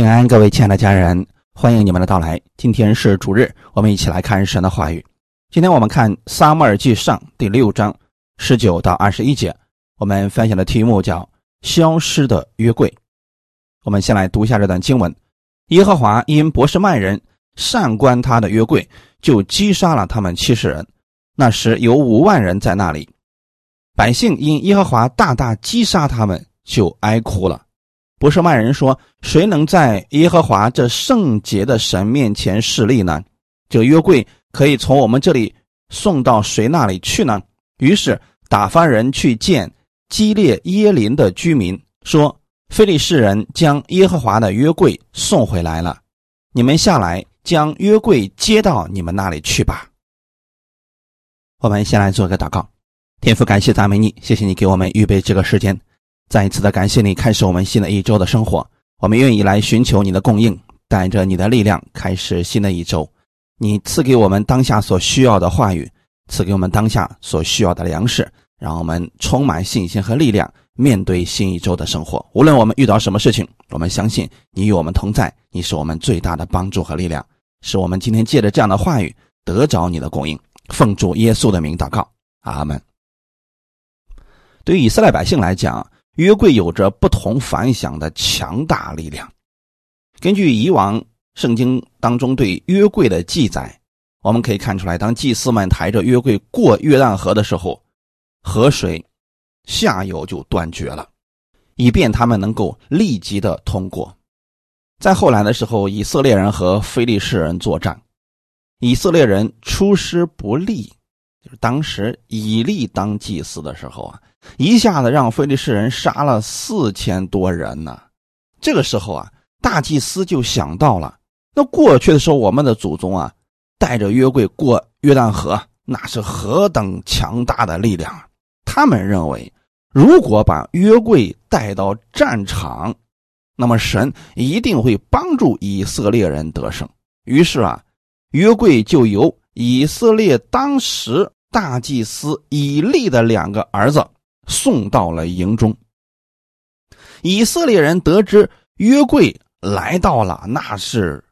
平安，各位亲爱的家人，欢迎你们的到来。今天是主日，我们一起来看神的话语。今天我们看《撒母耳记上》第六章十九到二十一节。我们分享的题目叫“消失的约柜”。我们先来读一下这段经文：耶和华因博士曼人善观他的约柜，就击杀了他们七十人。那时有五万人在那里。百姓因耶和华大大击杀他们，就哀哭了。不是曼人说：“谁能在耶和华这圣洁的神面前示例呢？这个约柜可以从我们这里送到谁那里去呢？”于是打发人去见基列耶林的居民，说：“非利士人将耶和华的约柜送回来了，你们下来将约柜接到你们那里去吧。”我们先来做个祷告，天父，感谢赞美你，谢谢你给我们预备这个时间。再一次的感谢你，开始我们新的一周的生活。我们愿意来寻求你的供应，带着你的力量开始新的一周。你赐给我们当下所需要的话语，赐给我们当下所需要的粮食，让我们充满信心和力量，面对新一周的生活。无论我们遇到什么事情，我们相信你与我们同在，你是我们最大的帮助和力量。使我们今天借着这样的话语得着你的供应。奉主耶稣的名祷告，阿门。对于以色列百姓来讲，约柜有着不同凡响的强大力量。根据以往圣经当中对约柜的记载，我们可以看出来，当祭司们抬着约柜过约旦河的时候，河水下游就断绝了，以便他们能够立即的通过。在后来的时候，以色列人和非利士人作战，以色列人出师不利，就是当时以利当祭司的时候啊。一下子让非利士人杀了四千多人呢。这个时候啊，大祭司就想到了，那过去的时候，我们的祖宗啊，带着约柜过约旦河，那是何等强大的力量啊！他们认为，如果把约柜带到战场，那么神一定会帮助以色列人得胜。于是啊，约柜就由以色列当时大祭司以利的两个儿子。送到了营中。以色列人得知约柜来到了，那是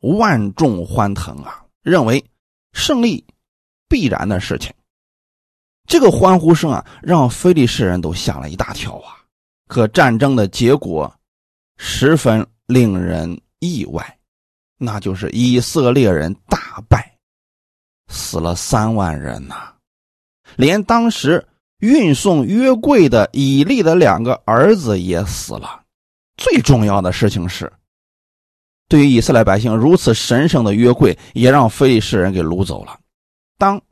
万众欢腾啊，认为胜利必然的事情。这个欢呼声啊，让非利士人都吓了一大跳啊。可战争的结果十分令人意外，那就是以色列人大败，死了三万人呐，连当时。运送约柜的以利的两个儿子也死了。最重要的事情是，对于以色列百姓如此神圣的约柜，也让非利士人给掳走了。当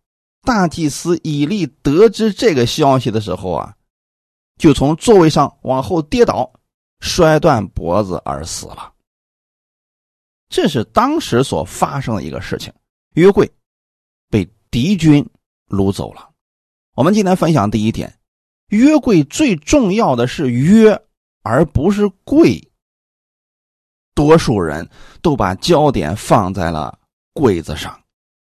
大祭司以利得知这个消息的时候啊，就从座位上往后跌倒，摔断脖子而死了。这是当时所发生的一个事情：约柜被敌军掳走了。我们今天分享第一点，约柜最重要的是约，而不是柜。多数人都把焦点放在了柜子上，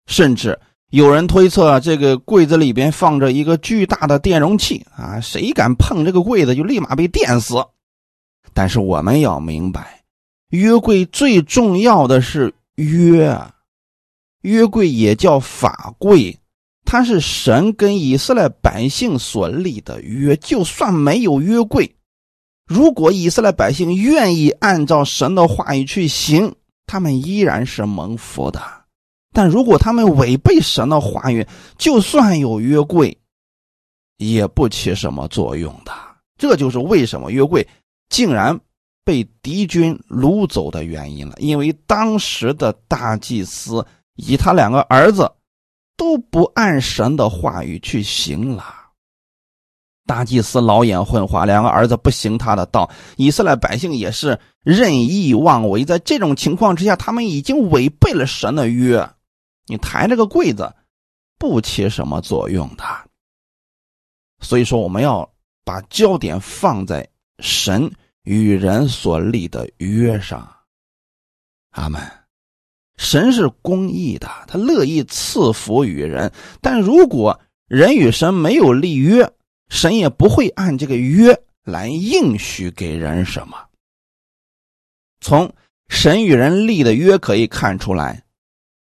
甚至有人推测这个柜子里边放着一个巨大的电容器啊，谁敢碰这个柜子就立马被电死。但是我们要明白，约柜最重要的是约，约柜也叫法柜。他是神跟以色列百姓所立的约，就算没有约柜，如果以色列百姓愿意按照神的话语去行，他们依然是蒙福的。但如果他们违背神的话语，就算有约柜，也不起什么作用的。这就是为什么约柜竟然被敌军掳走的原因了，因为当时的大祭司以他两个儿子。都不按神的话语去行了。大祭司老眼昏花，两个儿子不行他的道，以色列百姓也是任意妄为。在这种情况之下，他们已经违背了神的约。你抬这个柜子，不起什么作用的。所以说，我们要把焦点放在神与人所立的约上。阿门。神是公义的，他乐意赐福于人。但如果人与神没有立约，神也不会按这个约来应许给人什么。从神与人立的约可以看出来，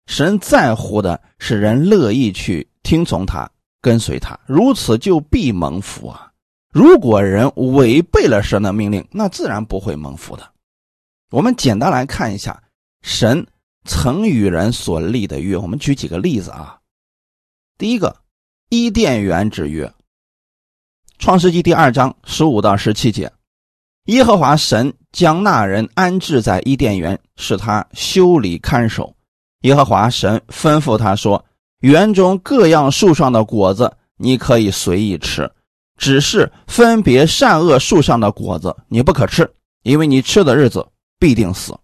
神在乎的是人乐意去听从他、跟随他，如此就必蒙福啊！如果人违背了神的命令，那自然不会蒙福的。我们简单来看一下神曾与人所立的约，我们举几个例子啊。第一个，伊甸园之约，创世纪第二章十五到十七节。耶和华神将那人安置在伊甸园，使他修理看守。耶和华神吩咐他说：“园中各样树上的果子你可以随意吃，只是分别善恶树上的果子你不可吃，因为你吃的日子必定死。”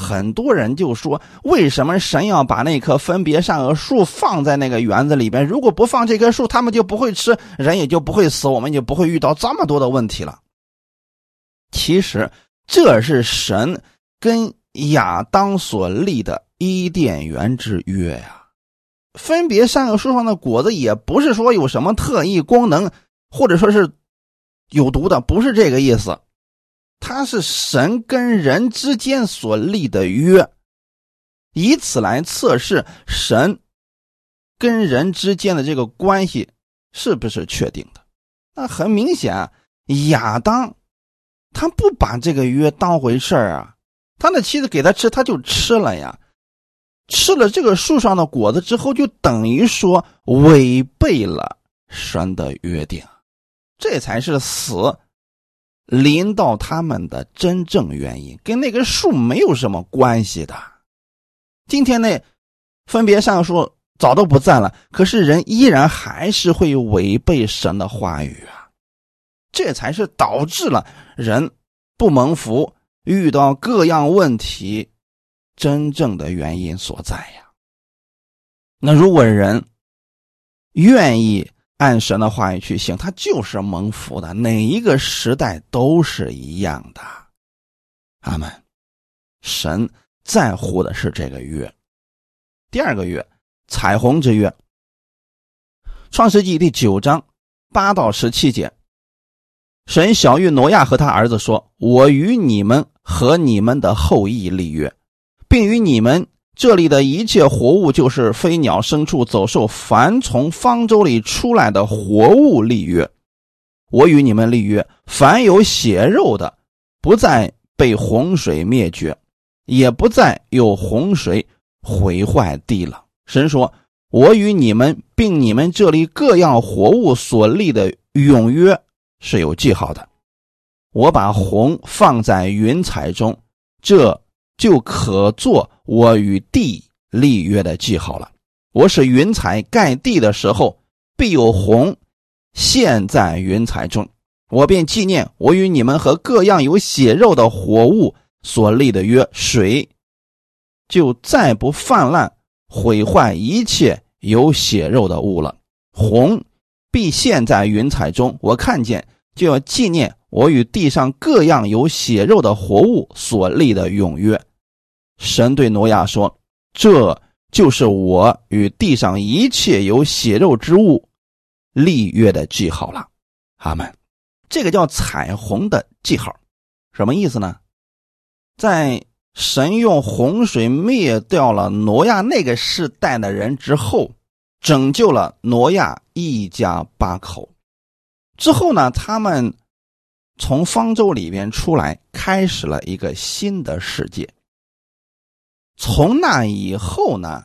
很多人就说：“为什么神要把那棵分别善恶树放在那个园子里边？如果不放这棵树，他们就不会吃，人也就不会死，我们就不会遇到这么多的问题了。”其实这是神跟亚当所立的伊甸园之约呀。分别善恶树上的果子也不是说有什么特异功能，或者说是有毒的，不是这个意思。它是神跟人之间所立的约，以此来测试神跟人之间的这个关系是不是确定的。那很明显，亚当。他不把这个约当回事儿啊！他的妻子给他吃，他就吃了呀。吃了这个树上的果子之后，就等于说违背了神的约定，这才是死临到他们的真正原因，跟那个树没有什么关系的。今天那分别善恶树早都不在了，可是人依然还是会违背神的话语啊。这才是导致了人不蒙福、遇到各样问题真正的原因所在呀。那如果人愿意按神的话语去行，他就是蒙福的。哪一个时代都是一样的。阿门。神在乎的是这个约。第二个月，彩虹之约。创世纪第九章八到十七节。神小玉挪亚和他儿子说：“我与你们和你们的后裔立约，并与你们这里的一切活物，就是飞鸟、牲畜、走兽，凡从方舟里出来的活物立约。我与你们立约，凡有血肉的，不再被洪水灭绝，也不再有洪水毁坏地了。”神说：“我与你们并你们这里各样活物所立的永约。”是有记号的，我把红放在云彩中，这就可做我与地立约的记号了。我使云彩盖地的时候，必有红现，在云彩中，我便纪念我与你们和各样有血肉的活物所立的约，水就再不泛滥毁坏一切有血肉的物了。红。必现，在云彩中，我看见，就要纪念我与地上各样有血肉的活物所立的永约。神对挪亚说：“这就是我与地上一切有血肉之物立约的记号了。”阿门。这个叫彩虹的记号，什么意思呢？在神用洪水灭掉了挪亚那个世代的人之后。拯救了挪亚一家八口之后呢，他们从方舟里边出来，开始了一个新的世界。从那以后呢，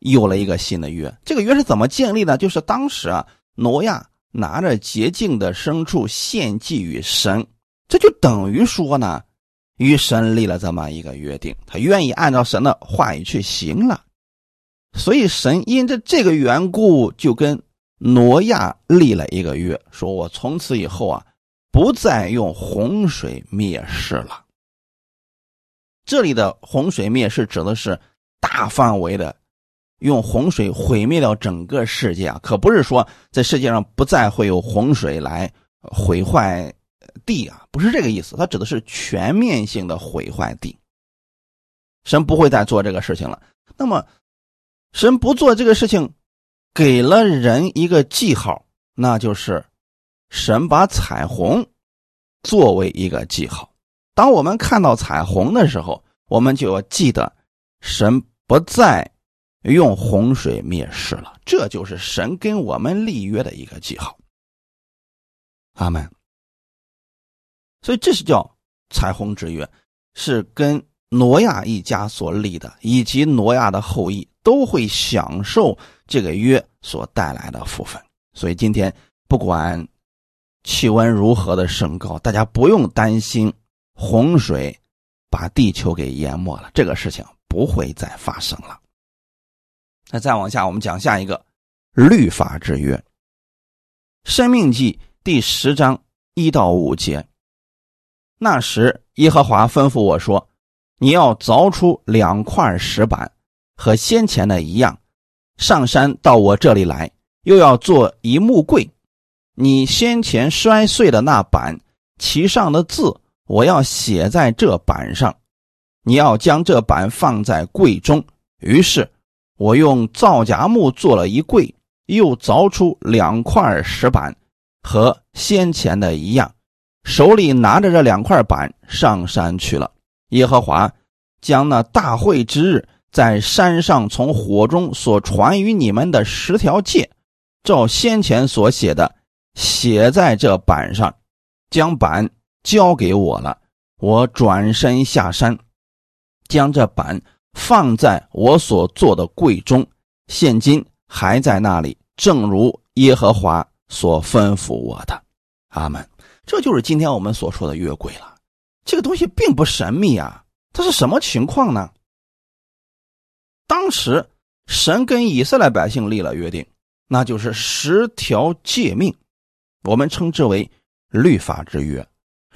有了一个新的约。这个约是怎么建立的？就是当时啊，挪亚拿着洁净的牲畜献祭于神，这就等于说呢，与神立了这么一个约定，他愿意按照神的话语去行了。所以神因着这个缘故，就跟挪亚立了一个约，说我从此以后啊，不再用洪水灭世了。这里的洪水灭世指的是大范围的用洪水毁灭掉整个世界啊，可不是说在世界上不再会有洪水来毁坏地啊，不是这个意思，它指的是全面性的毁坏地。神不会再做这个事情了。那么。神不做这个事情，给了人一个记号，那就是神把彩虹作为一个记号。当我们看到彩虹的时候，我们就要记得，神不再用洪水灭世了。这就是神跟我们立约的一个记号。阿门。所以这是叫彩虹之约，是跟挪亚一家所立的，以及挪亚的后裔都会享受这个约所带来的福分。所以今天不管气温如何的升高，大家不用担心洪水把地球给淹没了，这个事情不会再发生了。那再往下，我们讲下一个律法之约，《生命记》第十章一到五节。那时，耶和华吩咐我说：“你要凿出两块石板，和先前的一样，上山到我这里来，又要做一木柜。你先前摔碎的那板，其上的字，我要写在这板上。你要将这板放在柜中。于是，我用皂荚木做了一柜，又凿出两块石板，和先前的一样。”手里拿着这两块板上山去了。耶和华将那大会之日在山上从火中所传于你们的十条诫，照先前所写的写在这板上，将板交给我了。我转身下山，将这板放在我所做的柜中，现今还在那里，正如耶和华所吩咐我的。阿门。这就是今天我们所说的约柜了。这个东西并不神秘啊，它是什么情况呢？当时神跟以色列百姓立了约定，那就是十条诫命，我们称之为律法之约。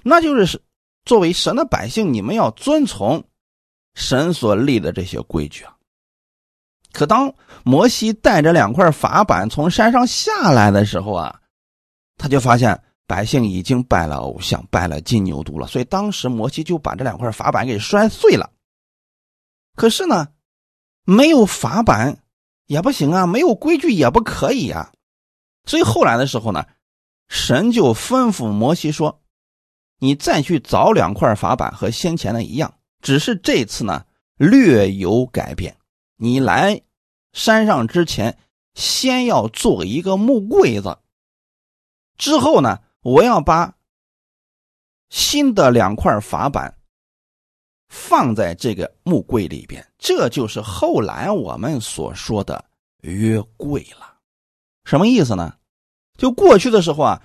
那就是作为神的百姓，你们要遵从神所立的这些规矩啊。可当摩西带着两块法板从山上下来的时候啊，他就发现。百姓已经拜了偶像，拜了金牛犊了，所以当时摩西就把这两块法板给摔碎了。可是呢，没有法板也不行啊，没有规矩也不可以呀。所以后来的时候呢，神就吩咐摩西说：“你再去找两块法板，和先前的一样，只是这次呢略有改变。你来山上之前，先要做一个木柜子，之后呢。”我要把新的两块法板放在这个木柜里边，这就是后来我们所说的约柜了。什么意思呢？就过去的时候啊，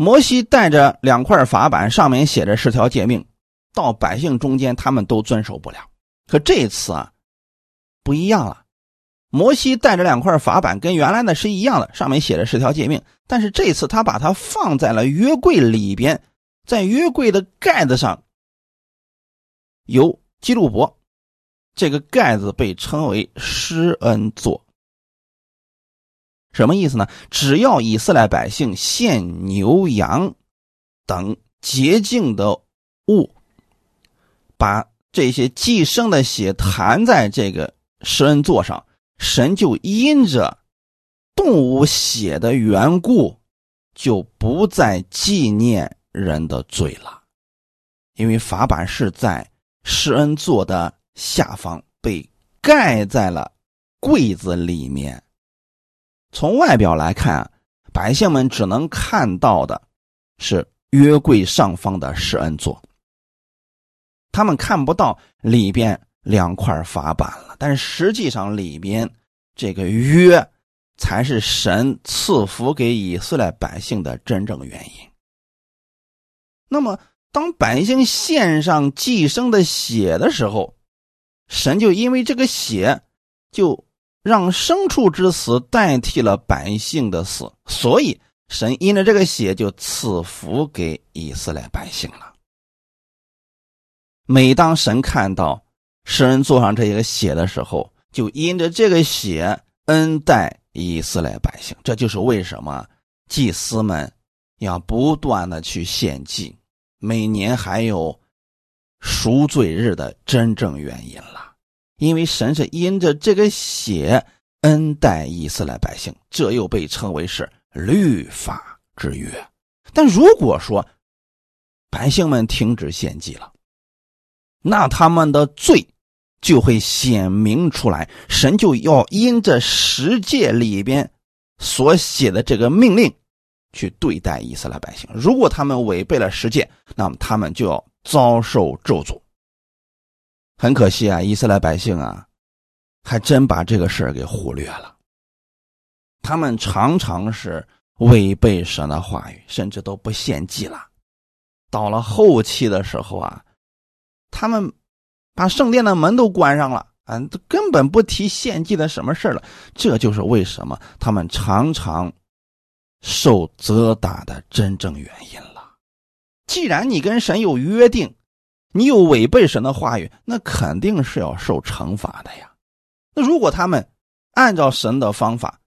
摩西带着两块法板，上面写着十条诫命，到百姓中间他们都遵守不了。可这次啊，不一样了。摩西带着两块法板，跟原来的是一样的，上面写着十条诫命。但是这次他把它放在了约柜里边，在约柜的盖子上有基路伯，这个盖子被称为施恩座。什么意思呢？只要以色列百姓献牛羊等洁净的物，把这些寄生的血弹在这个施恩座上。神就因着动物血的缘故，就不再纪念人的罪了，因为法版是在施恩座的下方被盖在了柜子里面。从外表来看，百姓们只能看到的是约柜上方的施恩座，他们看不到里边。两块法板了，但是实际上里边这个约才是神赐福给以色列百姓的真正原因。那么，当百姓献上寄生的血的时候，神就因为这个血，就让牲畜之死代替了百姓的死，所以神因着这个血就赐福给以色列百姓了。每当神看到。诗人做上这一个血的时候，就因着这个血恩待以色列百姓，这就是为什么祭司们要不断的去献祭，每年还有赎罪日的真正原因了。因为神是因着这个血恩待以色列百姓，这又被称为是律法之约。但如果说百姓们停止献祭了，那他们的罪就会显明出来，神就要因这十诫里边所写的这个命令去对待以色列百姓。如果他们违背了十诫，那么他们就要遭受咒诅。很可惜啊，以色列百姓啊，还真把这个事儿给忽略了。他们常常是违背神的话语，甚至都不献祭了。到了后期的时候啊，他们把圣殿的门都关上了，啊，根本不提献祭的什么事了。这就是为什么他们常常受责打的真正原因了。既然你跟神有约定，你有违背神的话语，那肯定是要受惩罚的呀。那如果他们按照神的方法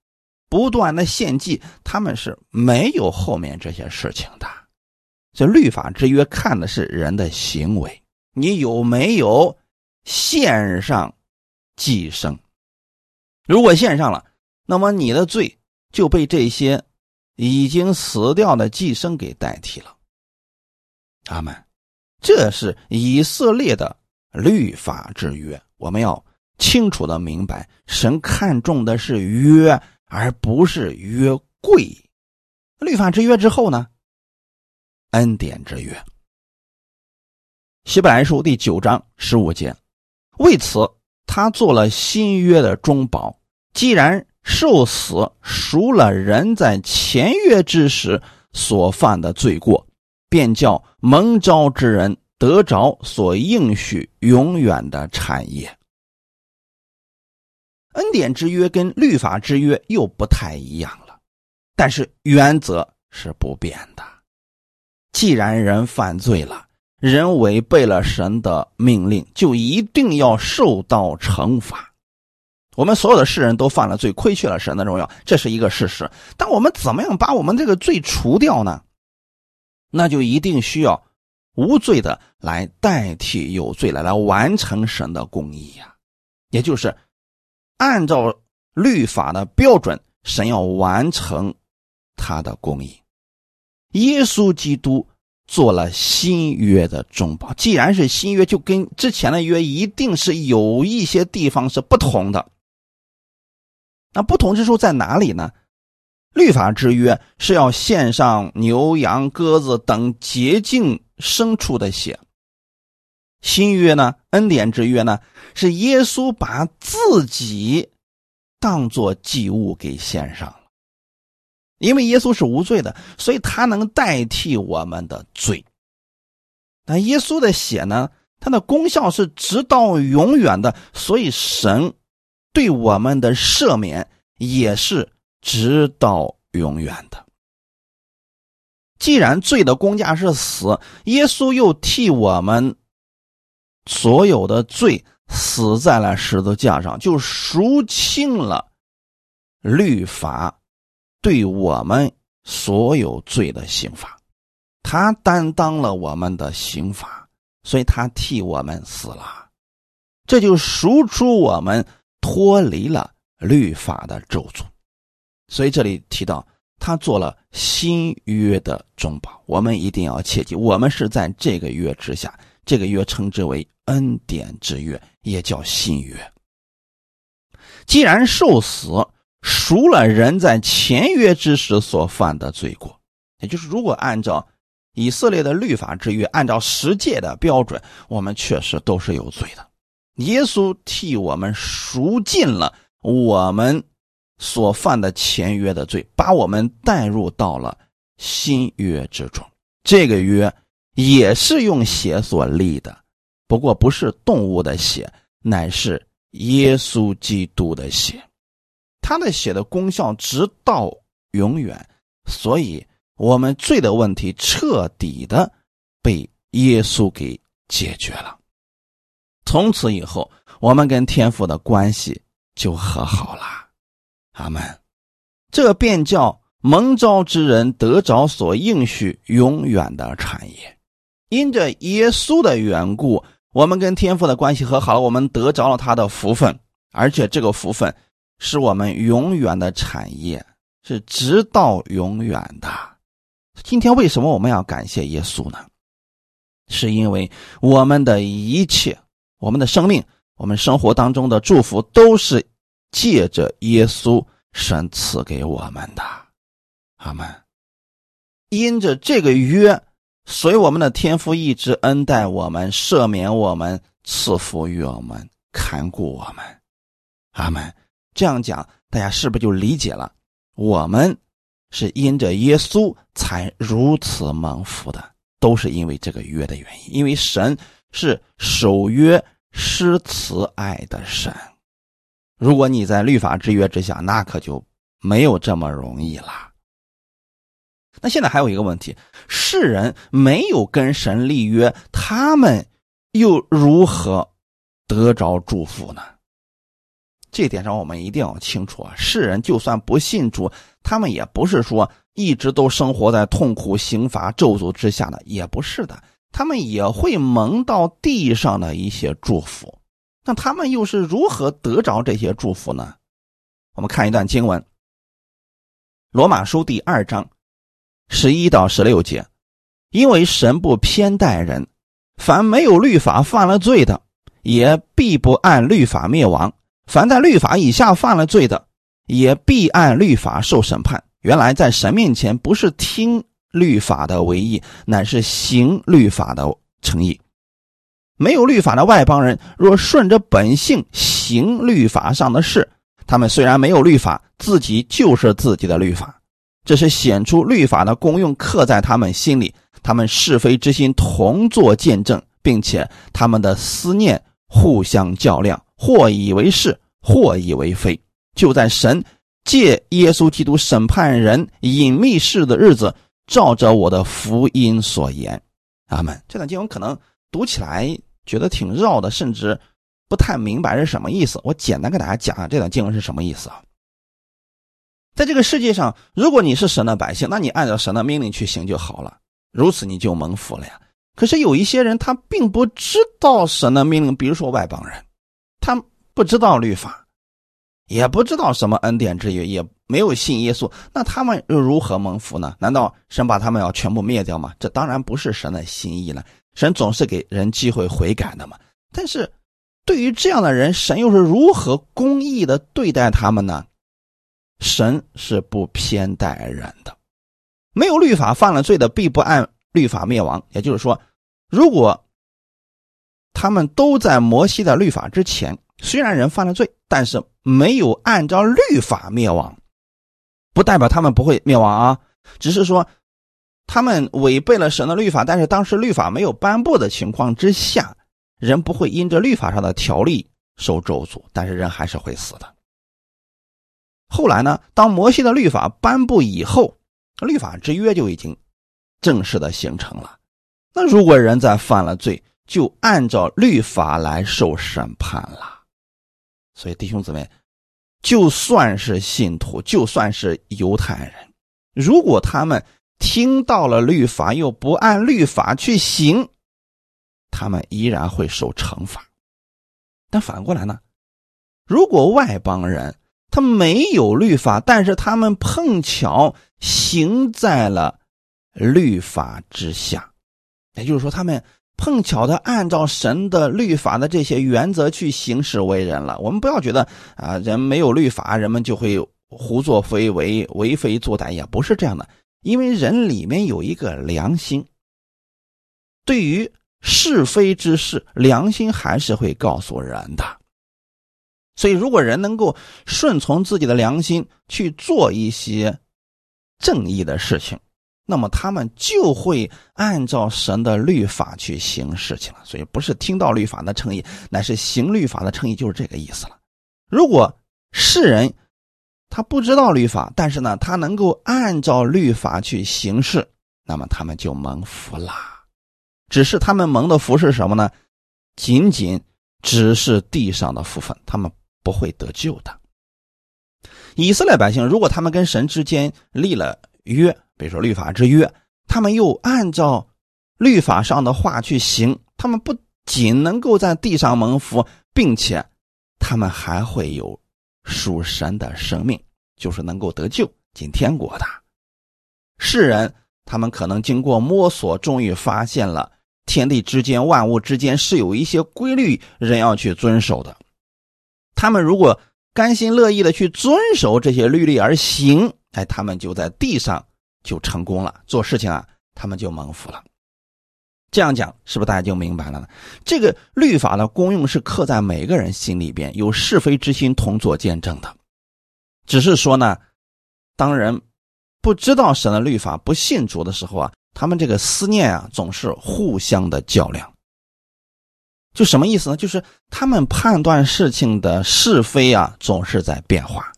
不断的献祭，他们是没有后面这些事情的。这律法之约看的是人的行为，你有没有献上寄生？如果献上了，那么你的罪就被这些已经死掉的寄生给代替了。阿门。这是以色列的律法之约，我们要清楚的明白，神看重的是约，而不是约柜。律法之约之后呢？恩典之约，希伯来书第九章十五节，为此他做了新约的中保。既然受死赎了人在前约之时所犯的罪过，便叫蒙召之人得着所应许永远的产业。恩典之约跟律法之约又不太一样了，但是原则是不变的。既然人犯罪了，人违背了神的命令，就一定要受到惩罚。我们所有的世人都犯了罪，亏缺了神的荣耀，这是一个事实。但我们怎么样把我们这个罪除掉呢？那就一定需要无罪的来代替有罪来，来完成神的公义呀。也就是按照律法的标准，神要完成他的公义。耶稣基督做了新约的中保，既然是新约，就跟之前的约一定是有一些地方是不同的。那不同之处在哪里呢？律法之约是要献上牛羊鸽子等洁净牲畜的血，新约呢，恩典之约呢，是耶稣把自己当做祭物给献上了。因为耶稣是无罪的，所以他能代替我们的罪。那耶稣的血呢？它的功效是直到永远的，所以神对我们的赦免也是直到永远的。既然罪的工价是死，耶稣又替我们所有的罪死在了十字架上，就赎清了律法。对我们所有罪的刑罚，他担当了我们的刑罚，所以他替我们死了，这就赎出我们脱离了律法的咒诅。所以这里提到他做了新约的中保，我们一定要切记，我们是在这个约之下，这个约称之为恩典之约，也叫新约。既然受死。赎了人在前约之时所犯的罪过，也就是如果按照以色列的律法之约，按照十诫的标准，我们确实都是有罪的。耶稣替我们赎尽了我们所犯的前约的罪，把我们带入到了新约之中。这个约也是用血所立的，不过不是动物的血，乃是耶稣基督的血。他的血的功效直到永远，所以我们罪的问题彻底的被耶稣给解决了。从此以后，我们跟天父的关系就和好了。阿门。这便叫蒙召之人得着所应许永远的产业。因着耶稣的缘故，我们跟天父的关系和好了，我们得着了他的福分，而且这个福分。是我们永远的产业，是直到永远的。今天为什么我们要感谢耶稣呢？是因为我们的一切、我们的生命、我们生活当中的祝福，都是借着耶稣神赐给我们的。阿门。因着这个约，所以我们的天父一直恩待我们、赦免我们、赐福于我们、看顾我们。阿门。这样讲，大家是不是就理解了？我们是因着耶稣才如此蒙福的，都是因为这个约的原因。因为神是守约施慈爱的神。如果你在律法制约之下，那可就没有这么容易了。那现在还有一个问题：世人没有跟神立约，他们又如何得着祝福呢？这点上我们一定要清楚啊！世人就算不信主，他们也不是说一直都生活在痛苦、刑罚、咒诅之下的，也不是的，他们也会蒙到地上的一些祝福。那他们又是如何得着这些祝福呢？我们看一段经文，《罗马书》第二章十一到十六节：因为神不偏待人，凡没有律法犯了罪的，也必不按律法灭亡。凡在律法以下犯了罪的，也必按律法受审判。原来在神面前，不是听律法的为义，乃是行律法的诚意。没有律法的外邦人，若顺着本性行律法上的事，他们虽然没有律法，自己就是自己的律法。这是显出律法的功用，刻在他们心里。他们是非之心同作见证，并且他们的思念互相较量。或以为是，或以为非。就在神借耶稣基督审判人隐秘事的日子，照着我的福音所言，阿门。这段经文可能读起来觉得挺绕的，甚至不太明白是什么意思。我简单给大家讲讲这段经文是什么意思啊。在这个世界上，如果你是神的百姓，那你按照神的命令去行就好了，如此你就蒙福了呀。可是有一些人他并不知道神的命令，比如说外邦人。他不知道律法，也不知道什么恩典之约，也没有信耶稣，那他们又如何蒙福呢？难道神把他们要全部灭掉吗？这当然不是神的心意了。神总是给人机会悔改的嘛。但是，对于这样的人，神又是如何公义的对待他们呢？神是不偏待人的，没有律法犯了罪的，必不按律法灭亡。也就是说，如果。他们都在摩西的律法之前，虽然人犯了罪，但是没有按照律法灭亡，不代表他们不会灭亡啊。只是说，他们违背了神的律法，但是当时律法没有颁布的情况之下，人不会因着律法上的条例受咒诅，但是人还是会死的。后来呢，当摩西的律法颁布以后，律法之约就已经正式的形成了。那如果人在犯了罪，就按照律法来受审判了，所以弟兄姊妹，就算是信徒，就算是犹太人，如果他们听到了律法又不按律法去行，他们依然会受惩罚。但反过来呢？如果外邦人他没有律法，但是他们碰巧行在了律法之下，也就是说他们。碰巧的按照神的律法的这些原则去行事为人了。我们不要觉得啊，人没有律法，人们就会胡作非为、为非作歹，也不是这样的。因为人里面有一个良心，对于是非之事，良心还是会告诉人的。所以，如果人能够顺从自己的良心去做一些正义的事情。那么他们就会按照神的律法去行事情了，所以不是听到律法的称义，乃是行律法的称义，就是这个意思了。如果世人他不知道律法，但是呢，他能够按照律法去行事，那么他们就蒙福啦。只是他们蒙的福是什么呢？仅仅只是地上的福分，他们不会得救的。以色列百姓如果他们跟神之间立了约。比如说律法之约，他们又按照律法上的话去行，他们不仅能够在地上蒙福，并且他们还会有属神的生命，就是能够得救进天国的。世人他们可能经过摸索，终于发现了天地之间、万物之间是有一些规律，人要去遵守的。他们如果甘心乐意的去遵守这些律例而行，哎，他们就在地上就成功了，做事情啊，他们就蒙福了。这样讲是不是大家就明白了呢？这个律法的功用是刻在每个人心里边，有是非之心同作见证的。只是说呢，当人不知道神的律法、不信主的时候啊，他们这个思念啊，总是互相的较量。就什么意思呢？就是他们判断事情的是非啊，总是在变化。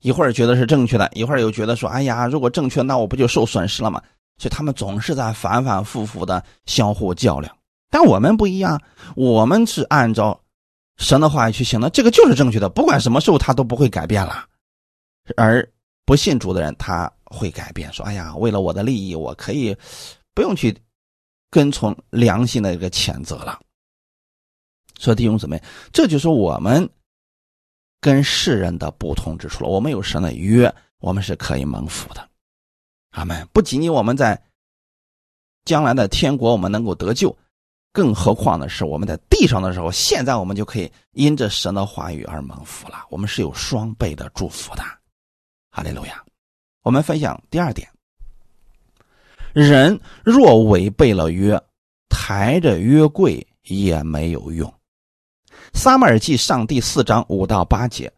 一会儿觉得是正确的，一会儿又觉得说：“哎呀，如果正确，那我不就受损失了吗？”所以他们总是在反反复复的相互较量。但我们不一样，我们是按照神的话语去行的，这个就是正确的，不管什么时候他都不会改变了。而不信主的人，他会改变，说：“哎呀，为了我的利益，我可以不用去跟从良心的一个谴责了。”所以弟兄姊妹，这就是我们。跟世人的不同之处了。我们有神的约，我们是可以蒙福的。阿门。不仅仅我们在将来的天国，我们能够得救，更何况的是我们在地上的时候，现在我们就可以因着神的话语而蒙福了。我们是有双倍的祝福的。哈利路亚。我们分享第二点：人若违背了约，抬着约柜也没有用。撒母耳记上第四章五到八节，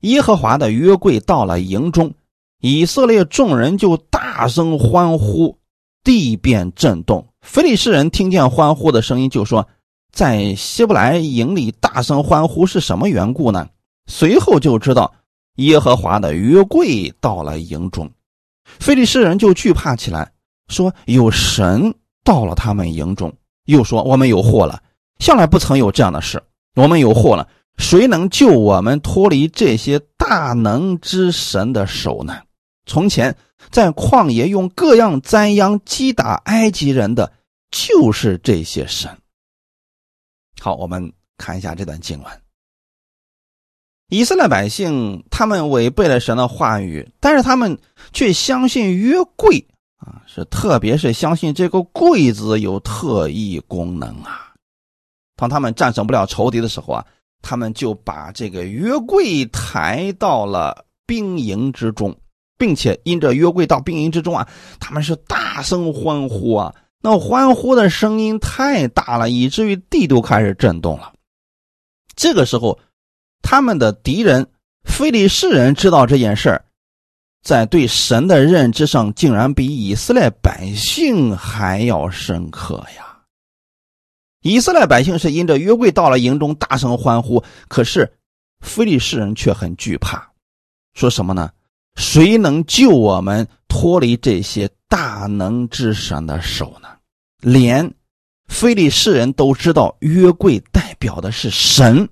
耶和华的约柜到了营中，以色列众人就大声欢呼，地便震动。非利士人听见欢呼的声音，就说：“在希伯来营里大声欢呼是什么缘故呢？”随后就知道耶和华的约柜到了营中，非利士人就惧怕起来，说：“有神到了他们营中。”又说：“我们有祸了，向来不曾有这样的事。”我们有祸了，谁能救我们脱离这些大能之神的手呢？从前在旷野用各样灾殃击打埃及人的，就是这些神。好，我们看一下这段经文。以色列百姓他们违背了神的话语，但是他们却相信约柜啊，是特别是相信这个柜子有特异功能啊。当他们战胜不了仇敌的时候啊，他们就把这个约柜抬到了兵营之中，并且因着约柜到兵营之中啊，他们是大声欢呼啊，那欢呼的声音太大了，以至于地都开始震动了。这个时候，他们的敌人非利士人知道这件事在对神的认知上，竟然比以色列百姓还要深刻呀。以色列百姓是因着约柜到了营中，大声欢呼。可是，非利士人却很惧怕，说什么呢？谁能救我们脱离这些大能之神的手呢？连非利士人都知道约柜代表的是神，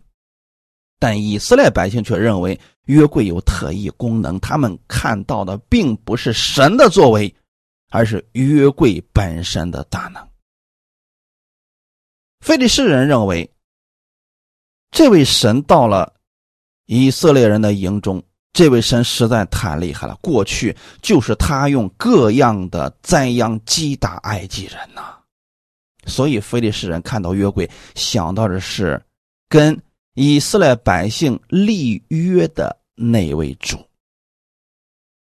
但以色列百姓却认为约柜有特异功能。他们看到的并不是神的作为，而是约柜本身的大能。非利士人认为，这位神到了以色列人的营中，这位神实在太厉害了。过去就是他用各样的灾殃击打埃及人呐，所以非利士人看到约柜，想到的是跟以色列百姓立约的那位主。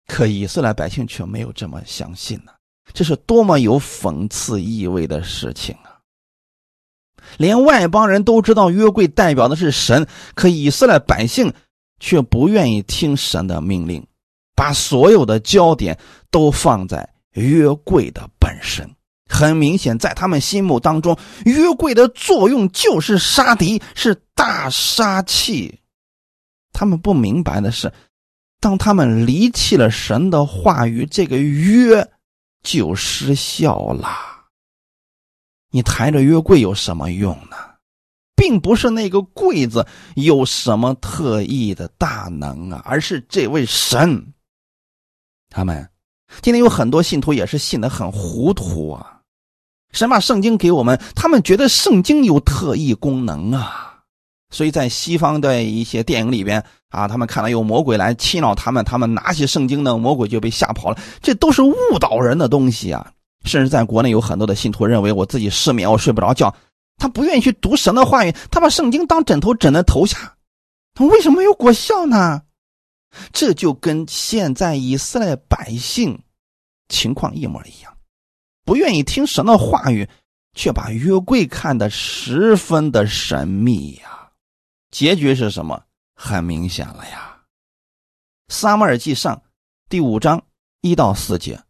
可以色列百姓却没有这么相信呢，这是多么有讽刺意味的事情啊！连外邦人都知道约柜代表的是神，可以色列百姓却不愿意听神的命令，把所有的焦点都放在约柜的本身。很明显，在他们心目当中，约柜的作用就是杀敌，是大杀器。他们不明白的是，当他们离弃了神的话语，这个约就失效了。你抬着约柜有什么用呢？并不是那个柜子有什么特异的大能啊，而是这位神。他们今天有很多信徒也是信的很糊涂啊。神把圣经给我们，他们觉得圣经有特异功能啊，所以在西方的一些电影里边啊，他们看到有魔鬼来欺扰他们，他们拿起圣经呢，魔鬼就被吓跑了。这都是误导人的东西啊。甚至在国内有很多的信徒认为我自己失眠，我睡不着觉，他不愿意去读神的话语，他把圣经当枕头枕在头下，他为什么没有果效呢？这就跟现在以色列百姓情况一模一样，不愿意听神的话语，却把约柜看得十分的神秘呀。结局是什么？很明显了呀，《撒母耳记上》第五章一到四节，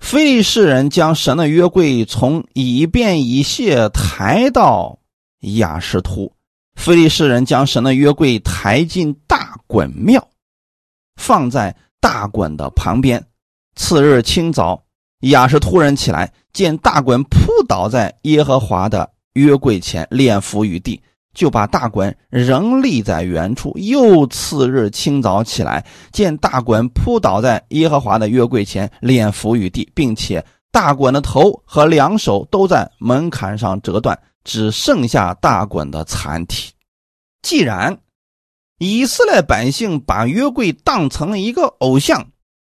非利士人将神的约柜从以便以谢抬到雅士图。非利士人将神的约柜抬进大衮庙，放在大衮的旁边。次日清早，亚什突人起来，见大衮扑倒在耶和华的约柜前，脸伏于地，就把大衮仍立在原处。又次日清早起来，见大衮扑倒在耶和华的约柜前，脸伏于地，并且大衮的头和两手都在门槛上折断。只剩下大衮的残体。既然以色列百姓把约柜当成了一个偶像，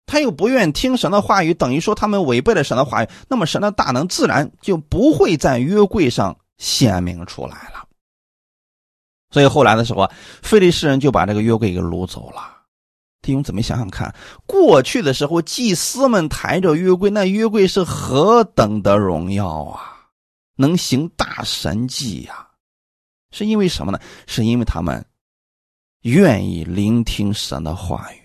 他又不愿听神的话语，等于说他们违背了神的话语，那么神的大能自然就不会在约柜上显明出来了。所以后来的时候啊，菲利士人就把这个约柜给掳走了。弟兄姊妹想想看，过去的时候，祭司们抬着约柜，那约柜是何等的荣耀啊！能行大神迹呀，是因为什么呢？是因为他们愿意聆听神的话语。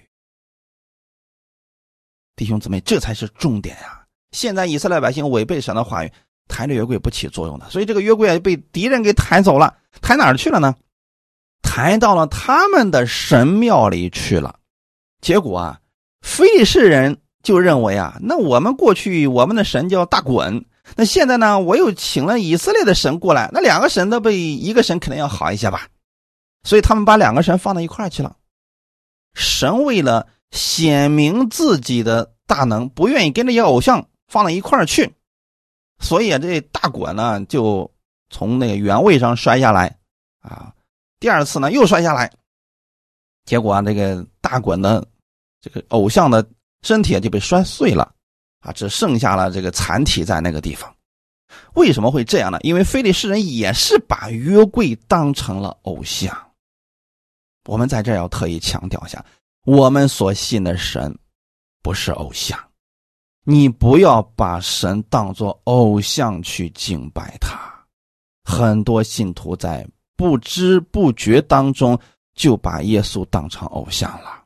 弟兄姊妹，这才是重点呀！现在以色列百姓违背神的话语，抬着约柜不起作用的，所以这个约柜啊被敌人给抬走了，抬哪儿去了呢？抬到了他们的神庙里去了。结果啊，非利士人就认为啊，那我们过去我们的神叫大滚。那现在呢？我又请了以色列的神过来，那两个神都比一个神肯定要好一些吧？所以他们把两个神放到一块去了。神为了显明自己的大能，不愿意跟这些偶像放到一块去，所以啊，这大滚呢就从那个原位上摔下来啊。第二次呢又摔下来，结果啊，这个大滚的这个偶像的身体就被摔碎了。啊，只剩下了这个残体在那个地方，为什么会这样呢？因为非利士人也是把约柜当成了偶像。我们在这要特意强调一下，我们所信的神不是偶像，你不要把神当作偶像去敬拜他。很多信徒在不知不觉当中就把耶稣当成偶像了。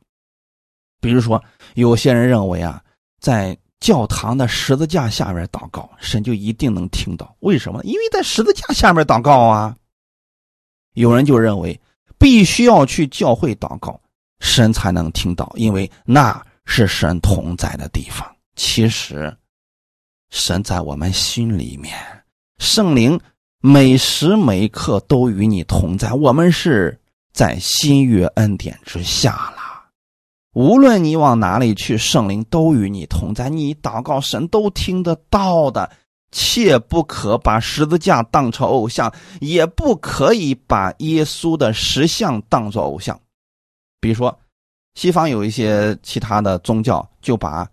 比如说，有些人认为啊，在教堂的十字架下面祷告，神就一定能听到。为什么？因为在十字架下面祷告啊。有人就认为必须要去教会祷告，神才能听到，因为那是神同在的地方。其实，神在我们心里面，圣灵每时每刻都与你同在。我们是在新约恩典之下了。无论你往哪里去，圣灵都与你同在。你祷告，神都听得到的。切不可把十字架当成偶像，也不可以把耶稣的石像当作偶像。比如说，西方有一些其他的宗教，就把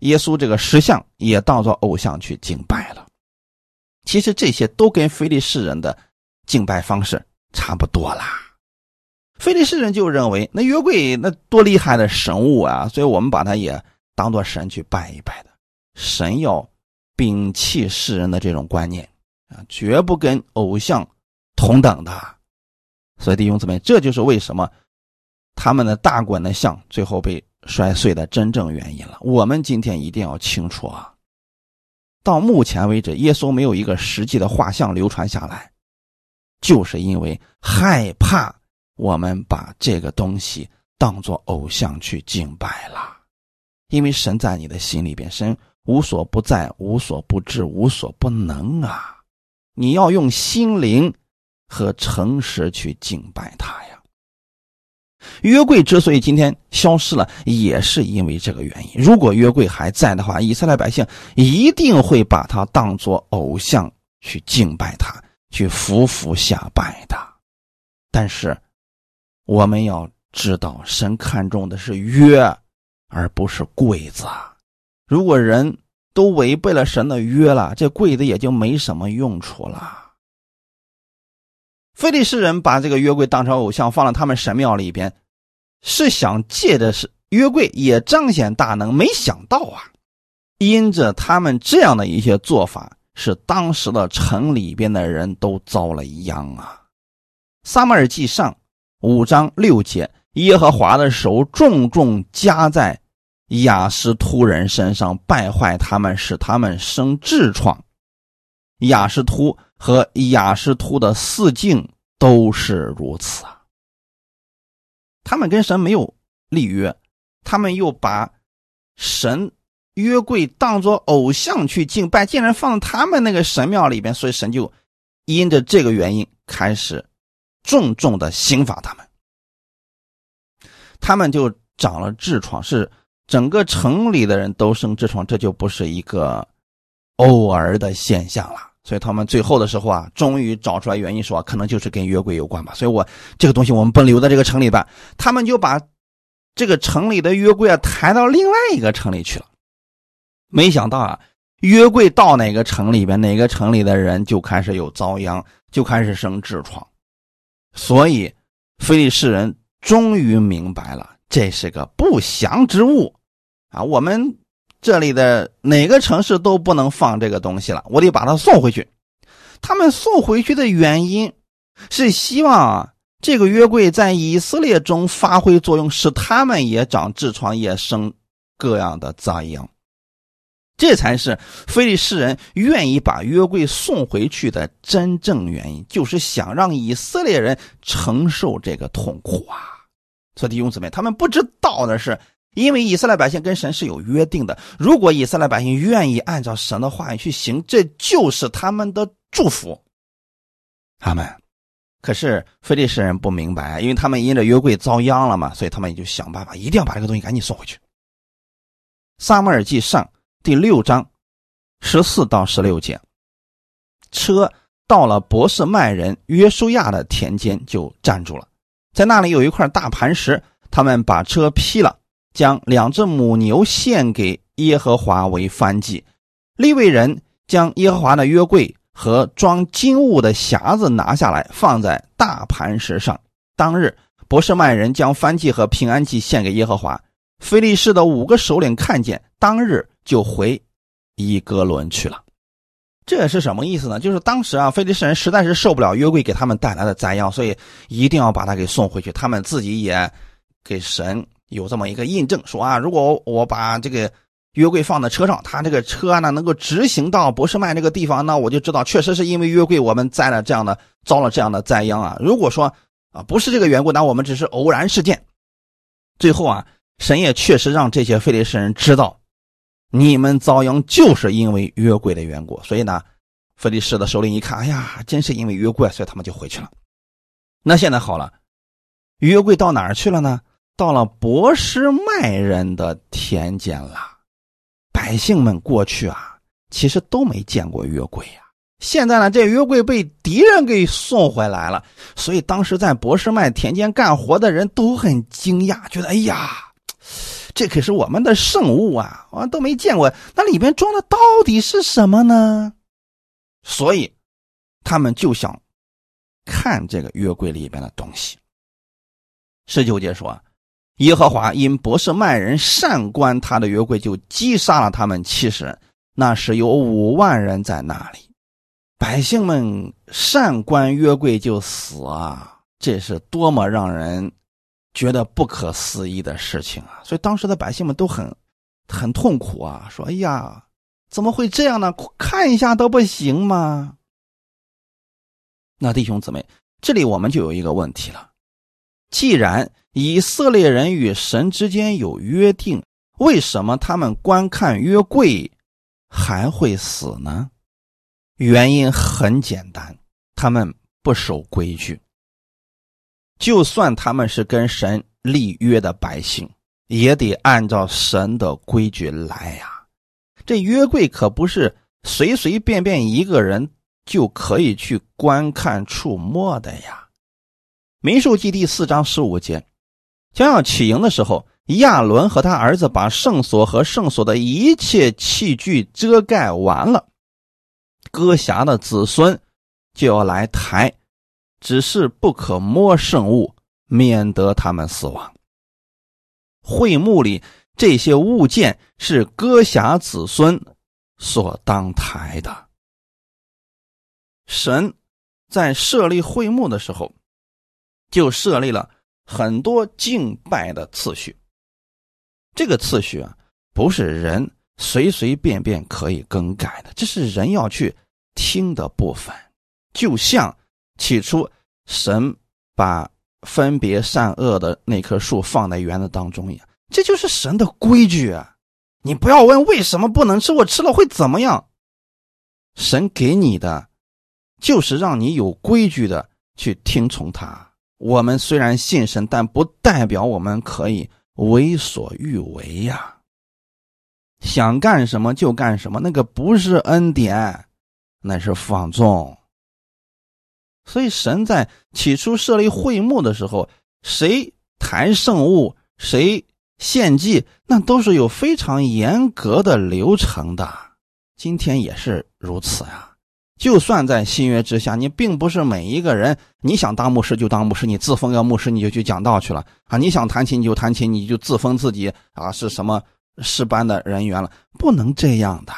耶稣这个石像也当作偶像去敬拜了。其实这些都跟非利士人的敬拜方式差不多啦。菲利士人就认为那约柜那多厉害的神物啊，所以我们把它也当做神去拜一拜的。神要摒弃世人的这种观念啊，绝不跟偶像同等的。所以弟兄姊妹，这就是为什么他们的大滚的像最后被摔碎的真正原因了。我们今天一定要清楚啊，到目前为止，耶稣没有一个实际的画像流传下来，就是因为害怕。我们把这个东西当做偶像去敬拜了，因为神在你的心里边，神无所不在、无所不知、无所不能啊！你要用心灵和诚实去敬拜他。约柜之所以今天消失了，也是因为这个原因。如果约柜还在的话，以色列百姓一定会把它当做偶像去敬拜他，去服服下拜的。但是。我们要知道，神看重的是约，而不是柜子。如果人都违背了神的约了，这柜子也就没什么用处了。非利士人把这个约柜当成偶像，放到他们神庙里边，是想借着是约柜也彰显大能。没想到啊，因着他们这样的一些做法，使当时的城里边的人都遭了殃啊。撒母耳记上五章六节，耶和华的手重重加在雅斯突人身上，败坏他们，使他们生痔疮。雅斯突。和雅士突的四境都是如此啊。他们跟神没有立约，他们又把神约柜当作偶像去敬拜，竟然放他们那个神庙里边，所以神就因着这个原因开始重重的刑罚他们。他们就长了痔疮，是整个城里的人都生痔疮，这就不是一个偶尔的现象了。所以他们最后的时候啊，终于找出来原因，说可能就是跟约柜有关吧。所以我这个东西我们不留在这个城里吧。他们就把这个城里的约柜啊抬到另外一个城里去了。没想到啊，约柜到哪个城里边，哪个城里的人就开始有遭殃，就开始生痔疮。所以，菲利士人终于明白了，这是个不祥之物啊！我们。这里的哪个城市都不能放这个东西了，我得把它送回去。他们送回去的原因是希望啊，这个约柜在以色列中发挥作用，使他们也长痔疮，也生各样的杂殃。这才是非利士人愿意把约柜送回去的真正原因，就是想让以色列人承受这个痛苦啊！所以弟兄姊妹，他们不知道的是。因为以色列百姓跟神是有约定的，如果以色列百姓愿意按照神的话语去行，这就是他们的祝福。他们，可是非利士人不明白，因为他们因着约柜遭殃了嘛，所以他们也就想办法，一定要把这个东西赶紧送回去。撒母耳记上第六章十四到十六节，车到了博士麦人约书亚的田间就站住了，在那里有一块大磐石，他们把车劈了。将两只母牛献给耶和华为燔祭，利未人将耶和华的约柜和装金物的匣子拿下来，放在大磐石上。当日，博士麦人将燔祭和平安祭献给耶和华。菲利士的五个首领看见，当日就回伊格伦去了。这是什么意思呢？就是当时啊，菲利士人实在是受不了约柜给他们带来的灾殃，所以一定要把它给送回去。他们自己也给神。有这么一个印证，说啊，如果我把这个约柜放在车上，他这个车呢能够直行到博士曼这个地方，那我就知道确实是因为约柜我们栽了这样的遭了这样的灾殃啊。如果说啊不是这个缘故，那我们只是偶然事件。最后啊，神也确实让这些非利士人知道，你们遭殃就是因为约柜的缘故。所以呢，菲利士的首领一看，哎呀，真是因为约柜，所以他们就回去了。那现在好了，约柜到哪儿去了呢？到了博士麦人的田间了，百姓们过去啊，其实都没见过约柜呀。现在呢，这约柜被敌人给送回来了，所以当时在博士麦田间干活的人都很惊讶，觉得哎呀，这可是我们的圣物啊，我都没见过，那里边装的到底是什么呢？所以他们就想看这个约柜里边的东西。十九节说。耶和华因博士麦人善观他的约柜，就击杀了他们七十人。那时有五万人在那里，百姓们善观约柜就死啊！这是多么让人觉得不可思议的事情啊！所以当时的百姓们都很很痛苦啊，说：“哎呀，怎么会这样呢？看一下都不行吗？”那弟兄姊妹，这里我们就有一个问题了，既然。以色列人与神之间有约定，为什么他们观看约柜还会死呢？原因很简单，他们不守规矩。就算他们是跟神立约的百姓，也得按照神的规矩来呀。这约柜可不是随随便便一个人就可以去观看触摸的呀。民数记第四章十五节。将要起营的时候，亚伦和他儿子把圣所和圣所的一切器具遮盖完了，哥辖的子孙就要来抬，只是不可摸圣物，免得他们死亡。会幕里这些物件是哥辖子孙所当抬的。神在设立会幕的时候，就设立了很多敬拜的次序。这个次序啊，不是人随随便便可以更改的，这是人要去听的部分。就像起初神把分别善恶的那棵树放在园子当中一样，这就是神的规矩啊！你不要问为什么不能吃，我吃了会怎么样？神给你的。就是让你有规矩的去听从他。我们虽然信神，但不代表我们可以为所欲为呀。想干什么就干什么，那个不是恩典，那是放纵。所以神在起初设立会幕的时候，谁谈圣物，谁献祭，那都是有非常严格的流程的。今天也是如此呀。就算在新约之下，你并不是每一个人，你想当牧师就当牧师，你自封个牧师你就去讲道去了啊！你想弹琴你就弹琴，你就自封自己啊是什么师班的人员了，不能这样的，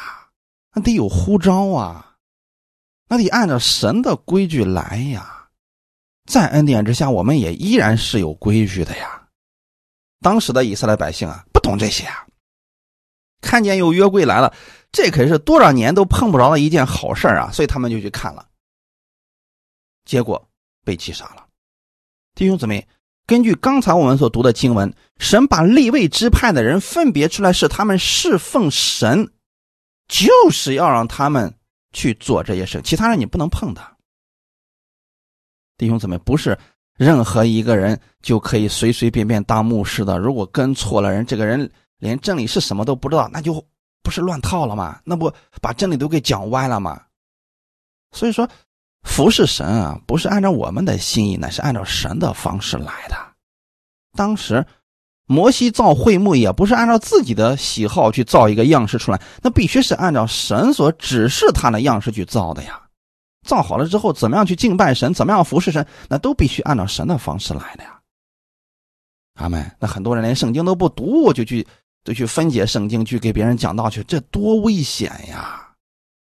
那得有呼召啊，那得按照神的规矩来呀。在恩典之下，我们也依然是有规矩的呀。当时的以色列百姓啊，不懂这些啊，看见有约柜来了。这可是多少年都碰不着的一件好事啊！所以他们就去看了，结果被击杀了。弟兄姊妹，根据刚才我们所读的经文，神把立位支派的人分别出来，是他们侍奉神，就是要让他们去做这些事，其他人你不能碰的。弟兄姊妹，不是任何一个人就可以随随便便当牧师的。如果跟错了人，这个人连真理是什么都不知道，那就。不是乱套了吗？那不把真理都给讲歪了吗？所以说，服侍神啊，不是按照我们的心意，乃是按照神的方式来的。当时摩西造会幕，也不是按照自己的喜好去造一个样式出来，那必须是按照神所指示他的样式去造的呀。造好了之后，怎么样去敬拜神，怎么样服侍神，那都必须按照神的方式来的呀。阿门。那很多人连圣经都不读，就去。就去分解圣经，去给别人讲道去，这多危险呀！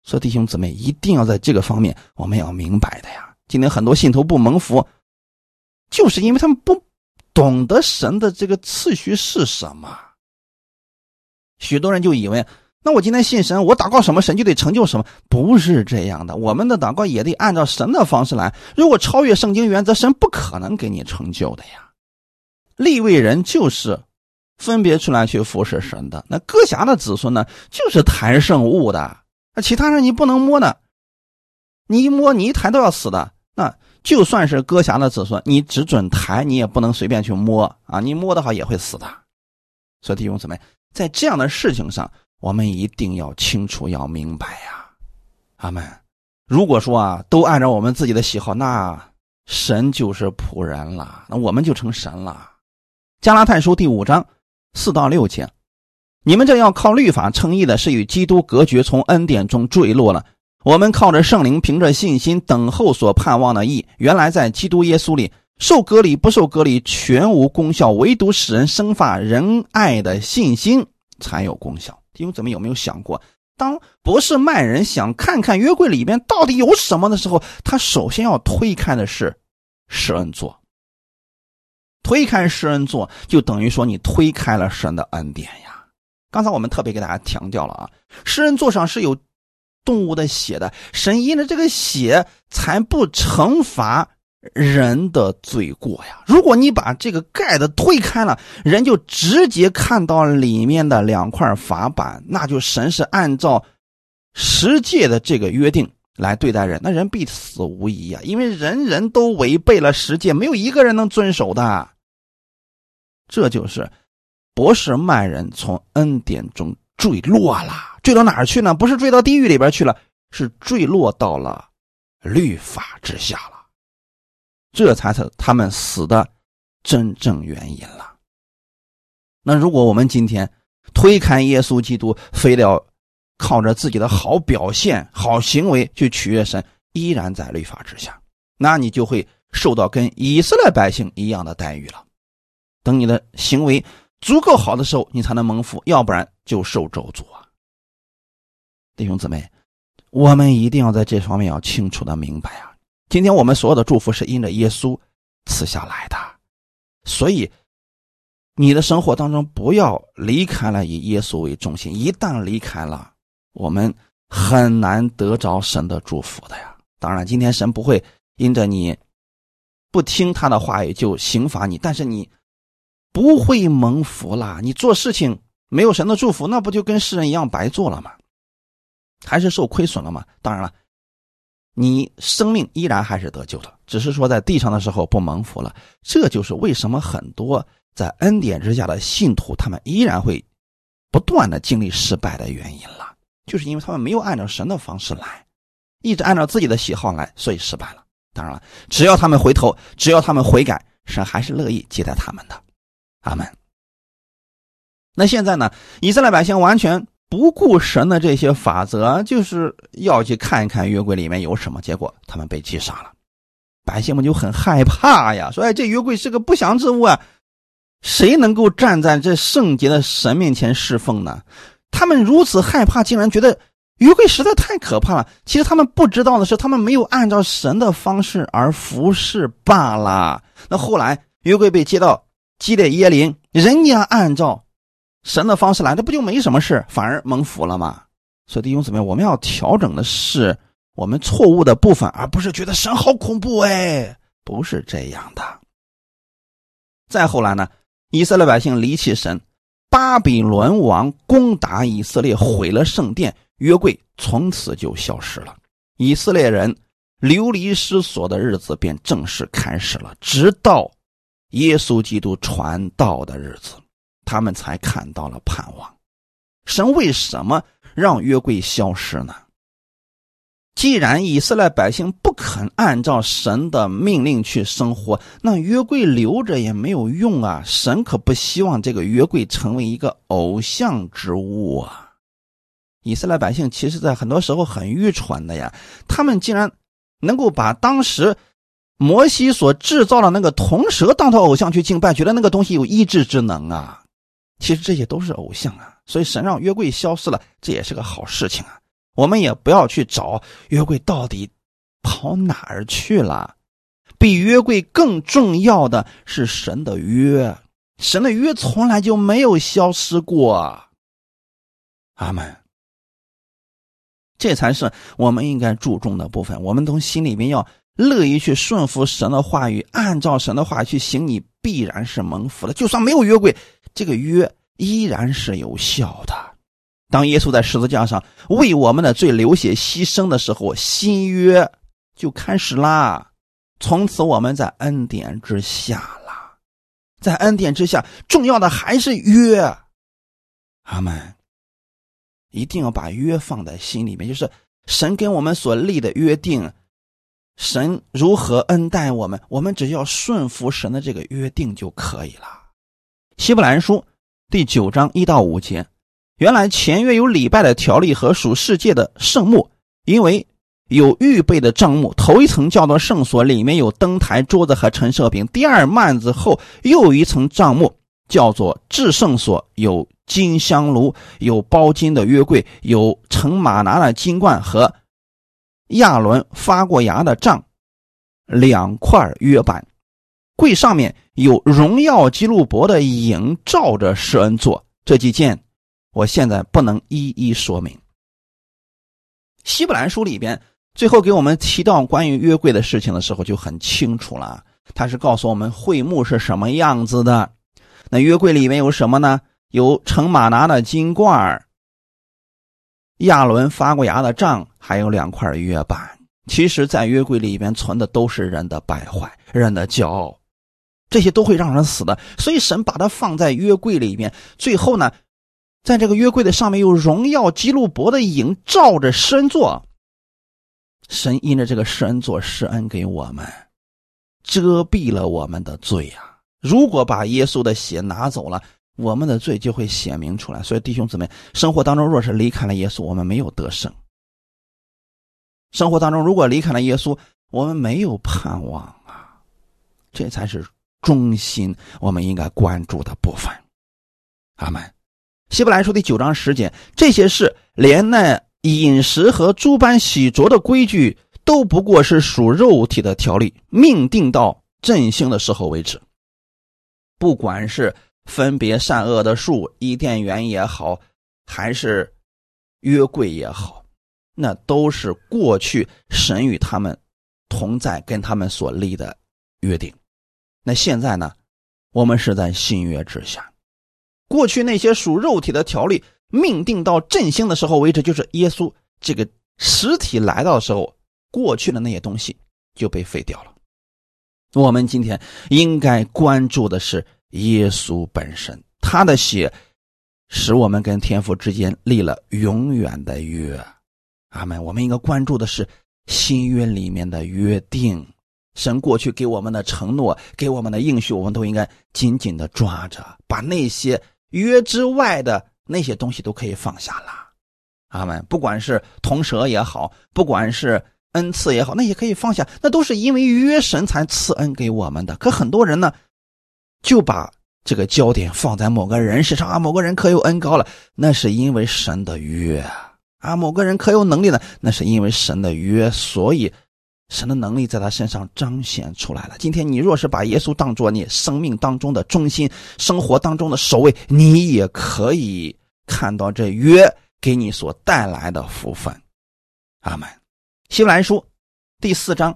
所以弟兄姊妹一定要在这个方面，我们要明白的呀。今天很多信徒不蒙福，就是因为他们不懂得神的这个次序是什么。许多人就以为，那我今天信神，我祷告什么神就得成就什么，不是这样的。我们的祷告也得按照神的方式来。如果超越圣经原则，神不可能给你成就的呀。立位人就是。分别出来去服侍神的那哥侠的子孙呢，就是抬圣物的。那其他人你不能摸的，你一摸你一抬都要死的。那就算是哥侠的子孙，你只准抬，你也不能随便去摸啊！你摸的话也会死的。所以弟兄姊妹，在这样的事情上，我们一定要清楚要明白呀。阿门。如果说啊，都按照我们自己的喜好，那神就是仆人了，那我们就成神了。加拉太书第五章。四到六节，你们这要靠律法称义的，是与基督隔绝，从恩典中坠落了。我们靠着圣灵，凭着信心等候所盼望的义。原来在基督耶稣里受隔离不受隔离全无功效，唯独使人生发仁爱的信心才有功效。弟兄姊妹有没有想过，当博士麦人想看看约柜里面到底有什么的时候，他首先要推开的是施恩座。推开施恩座，就等于说你推开了神的恩典呀。刚才我们特别给大家强调了啊，施恩座上是有动物的血的，神因着这个血才不惩罚人的罪过呀。如果你把这个盖子推开了，人就直接看到里面的两块法板，那就神是按照十诫的这个约定来对待人，那人必死无疑呀，因为人人都违背了十诫，没有一个人能遵守的。这就是博士曼人从恩典中坠落了，坠到哪儿去呢？不是坠到地狱里边去了，是坠落到了律法之下了。这才是他们死的真正原因了。那如果我们今天推开耶稣基督，非得要靠着自己的好表现、好行为去取悦神，依然在律法之下，那你就会受到跟以色列百姓一样的待遇了。等你的行为足够好的时候，你才能蒙福，要不然就受咒诅啊！弟兄姊妹，我们一定要在这方面要清楚的明白啊！今天我们所有的祝福是因着耶稣赐下来的，所以你的生活当中不要离开了以耶稣为中心。一旦离开了，我们很难得着神的祝福的呀。当然，今天神不会因着你不听他的话语就刑罚你，但是你不会蒙福啦。你做事情没有神的祝福，那不就跟世人一样白做了吗？还是受亏损了吗？当然了。你生命依然还是得救的，只是说在地上的时候不蒙福了。这就是为什么很多在恩典之下的信徒，他们依然会不断的经历失败的原因了，就是因为他们没有按照神的方式来，一直按照自己的喜好来，所以失败了。当然了，只要他们回头，只要他们悔改，神还是乐意接待他们的。阿门。那现在呢？以色列百姓完全。不顾神的这些法则，就是要去看一看约柜里面有什么。结果他们被击杀了，百姓们就很害怕呀，说：“哎，这约柜是个不祥之物啊，谁能够站在这圣洁的神面前侍奉呢？”他们如此害怕，竟然觉得约柜实在太可怕了。其实他们不知道的是，他们没有按照神的方式而服侍罢了。那后来约柜被接到基列耶林，人家按照。神的方式来，这不就没什么事，反而蒙福了吗？所以弟兄姊妹，我们要调整的是我们错误的部分，而不是觉得神好恐怖哎，不是这样的。再后来呢，以色列百姓离弃神，巴比伦王攻打以色列，毁了圣殿，约柜从此就消失了。以色列人流离失所的日子便正式开始了，直到耶稣基督传道的日子。他们才看到了盼望。神为什么让约柜消失呢？既然以色列百姓不肯按照神的命令去生活，那约柜留着也没有用啊！神可不希望这个约柜成为一个偶像之物啊！以色列百姓其实，在很多时候很愚蠢的呀，他们竟然能够把当时摩西所制造的那个铜蛇当做偶像去敬拜，觉得那个东西有医治之能啊！其实这些都是偶像啊，所以神让约柜消失了，这也是个好事情啊。我们也不要去找约柜到底跑哪儿去了。比约柜更重要的是神的约，神的约从来就没有消失过。阿门。这才是我们应该注重的部分。我们从心里面要乐意去顺服神的话语，按照神的话去行，你必然是蒙福的。就算没有约柜。这个约依然是有效的。当耶稣在十字架上为我们的罪流血牺牲的时候，新约就开始啦。从此我们在恩典之下了，在恩典之下，重要的还是约。阿门。一定要把约放在心里面，就是神跟我们所立的约定，神如何恩待我们，我们只要顺服神的这个约定就可以了。希伯来书第九章一到五节，原来前约有礼拜的条例和属世界的圣幕，因为有预备的帐幕，头一层叫做圣所，里面有灯台、桌子和陈设品；第二幔子后又有一层帐幕，叫做至圣所，有金香炉，有包金的约柜，有盛马拿的金冠和亚伦发过芽的杖，两块约板。柜上面有荣耀基路伯的影照着施恩座，这几件我现在不能一一说明。希伯来书里边最后给我们提到关于约柜的事情的时候就很清楚了，他是告诉我们会幕是什么样子的。那约柜里面有什么呢？有盛马拿的金罐儿亚伦发过芽的杖，还有两块约板。其实，在约柜里边存的都是人的败坏，人的骄傲。这些都会让人死的，所以神把它放在约柜里面。最后呢，在这个约柜的上面有荣耀基路伯的影照着施恩座。神因着这个施恩座施恩给我们，遮蔽了我们的罪呀。如果把耶稣的血拿走了，我们的罪就会显明出来。所以弟兄姊妹，生活当中若是离开了耶稣，我们没有得胜；生活当中如果离开了耶稣，我们没有盼望啊！这才是中心，我们应该关注的部分。阿门。希伯来书第九章十节，这些事连那饮食和诸般洗濯的规矩，都不过是属肉体的条例，命定到振兴的时候为止。不管是分别善恶的树、伊甸园也好，还是约柜也好，那都是过去神与他们同在、跟他们所立的约定。那现在呢，我们是在新约之下。过去那些属肉体的条例，命定到振兴的时候为止，就是耶稣这个实体来到的时候，过去的那些东西就被废掉了。我们今天应该关注的是耶稣本身，他的血使我们跟天父之间立了永远的约。阿门。我们应该关注的是新约里面的约定，神过去给我们的承诺，给我们的应许，我们都应该紧紧的抓着，把那些。约之外的那些东西都可以放下了，阿门。不管是铜蛇也好，不管是恩赐也好，那也可以放下，那都是因为约神才赐恩给我们的。可很多人呢，就把这个焦点放在某个人身上啊，某个人可有恩高了，那是因为神的约啊；某个人可有能力呢，那是因为神的约，所以。神的能力在他身上彰显出来了。今天你若是把耶稣当作你生命当中的中心，生活当中的首位，你也可以看到这约给你所带来的福分。阿门。希伯来书第四章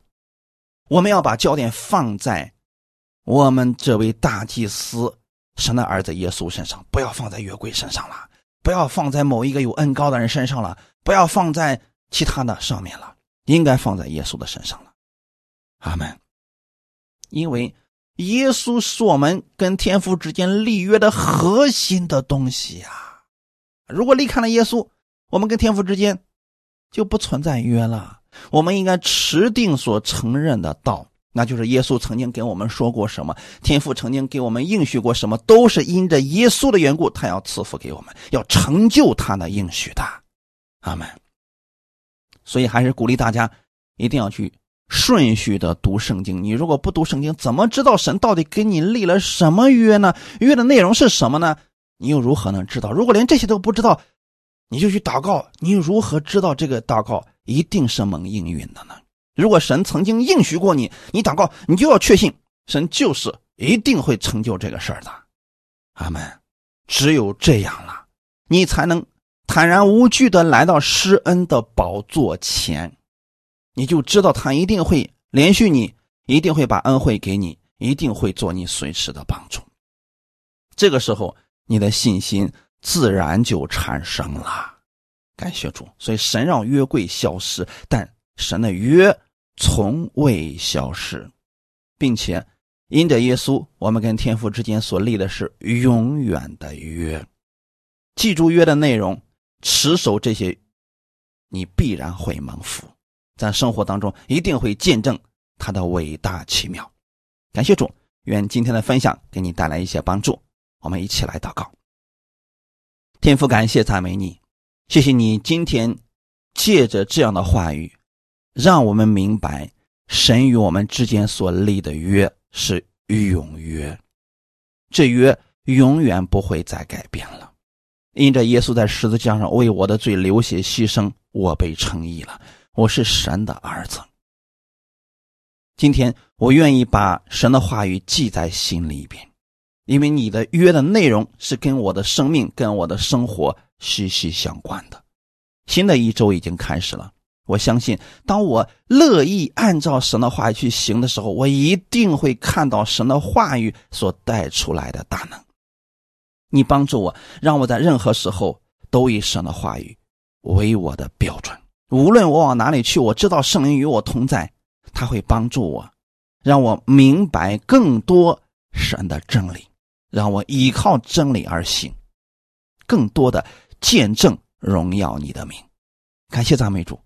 我们要把焦点放在我们这位大祭司神的儿子耶稣身上，不要放在约柜身上了。不要放在某一个有恩高的人身上了，不要放在其他的上面了，应该放在耶稣的身上了。阿门。因为耶稣是我们跟天父之间立约的核心的东西呀。如果离开了耶稣，我们跟天父之间就不存在约了。我们应该持定所承认的道。那就是耶稣曾经给我们说过什么，天父曾经给我们应许过什么，都是因着耶稣的缘故，他要赐福给我们，要成就他的应许的，阿门。所以还是鼓励大家一定要去顺序的读圣经。你如果不读圣经，怎么知道神到底跟你立了什么约呢？约的内容是什么呢？你又如何能知道？如果连这些都不知道，你就去祷告，你如何知道这个祷告一定是蒙应允的呢？如果神曾经应许过你，你祷告，你就要确信神就是一定会成就这个事儿的。阿门。只有这样了，你才能坦然无惧的来到施恩的宝座前，你就知道他一定会连续你，一定会把恩惠给你，一定会做你随时的帮助。这个时候，你的信心自然就产生了。感谢主，所以神让约柜消失，但。神的约从未消失，并且因着耶稣，我们跟天父之间所立的是永远的约。记住约的内容，持守这些，你必然会蒙福，在生活当中一定会见证他的伟大奇妙。感谢主，愿今天的分享给你带来一些帮助。我们一起来祷告。天父，感谢赞美你，谢谢你今天借着这样的话语。让我们明白，神与我们之间所立的约是永约，这约永远不会再改变了。因着耶稣在十字架上为我的罪流血牺牲，我被称义了，我是神的儿子。今天我愿意把神的话语记在心里边，因为你的约的内容是跟我的生命、跟我的生活息息相关的。新的一周已经开始了。我相信，当我乐意按照神的话语去行的时候，我一定会看到神的话语所带出来的大能。你帮助我，让我在任何时候都以神的话语为我的标准。无论我往哪里去，我知道圣灵与我同在，他会帮助我，让我明白更多神的真理，让我依靠真理而行，更多的见证荣耀你的名。感谢赞美主，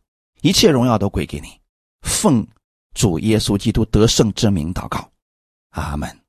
一切荣耀都归给你。奉主耶稣基督得胜之名祷告，阿门。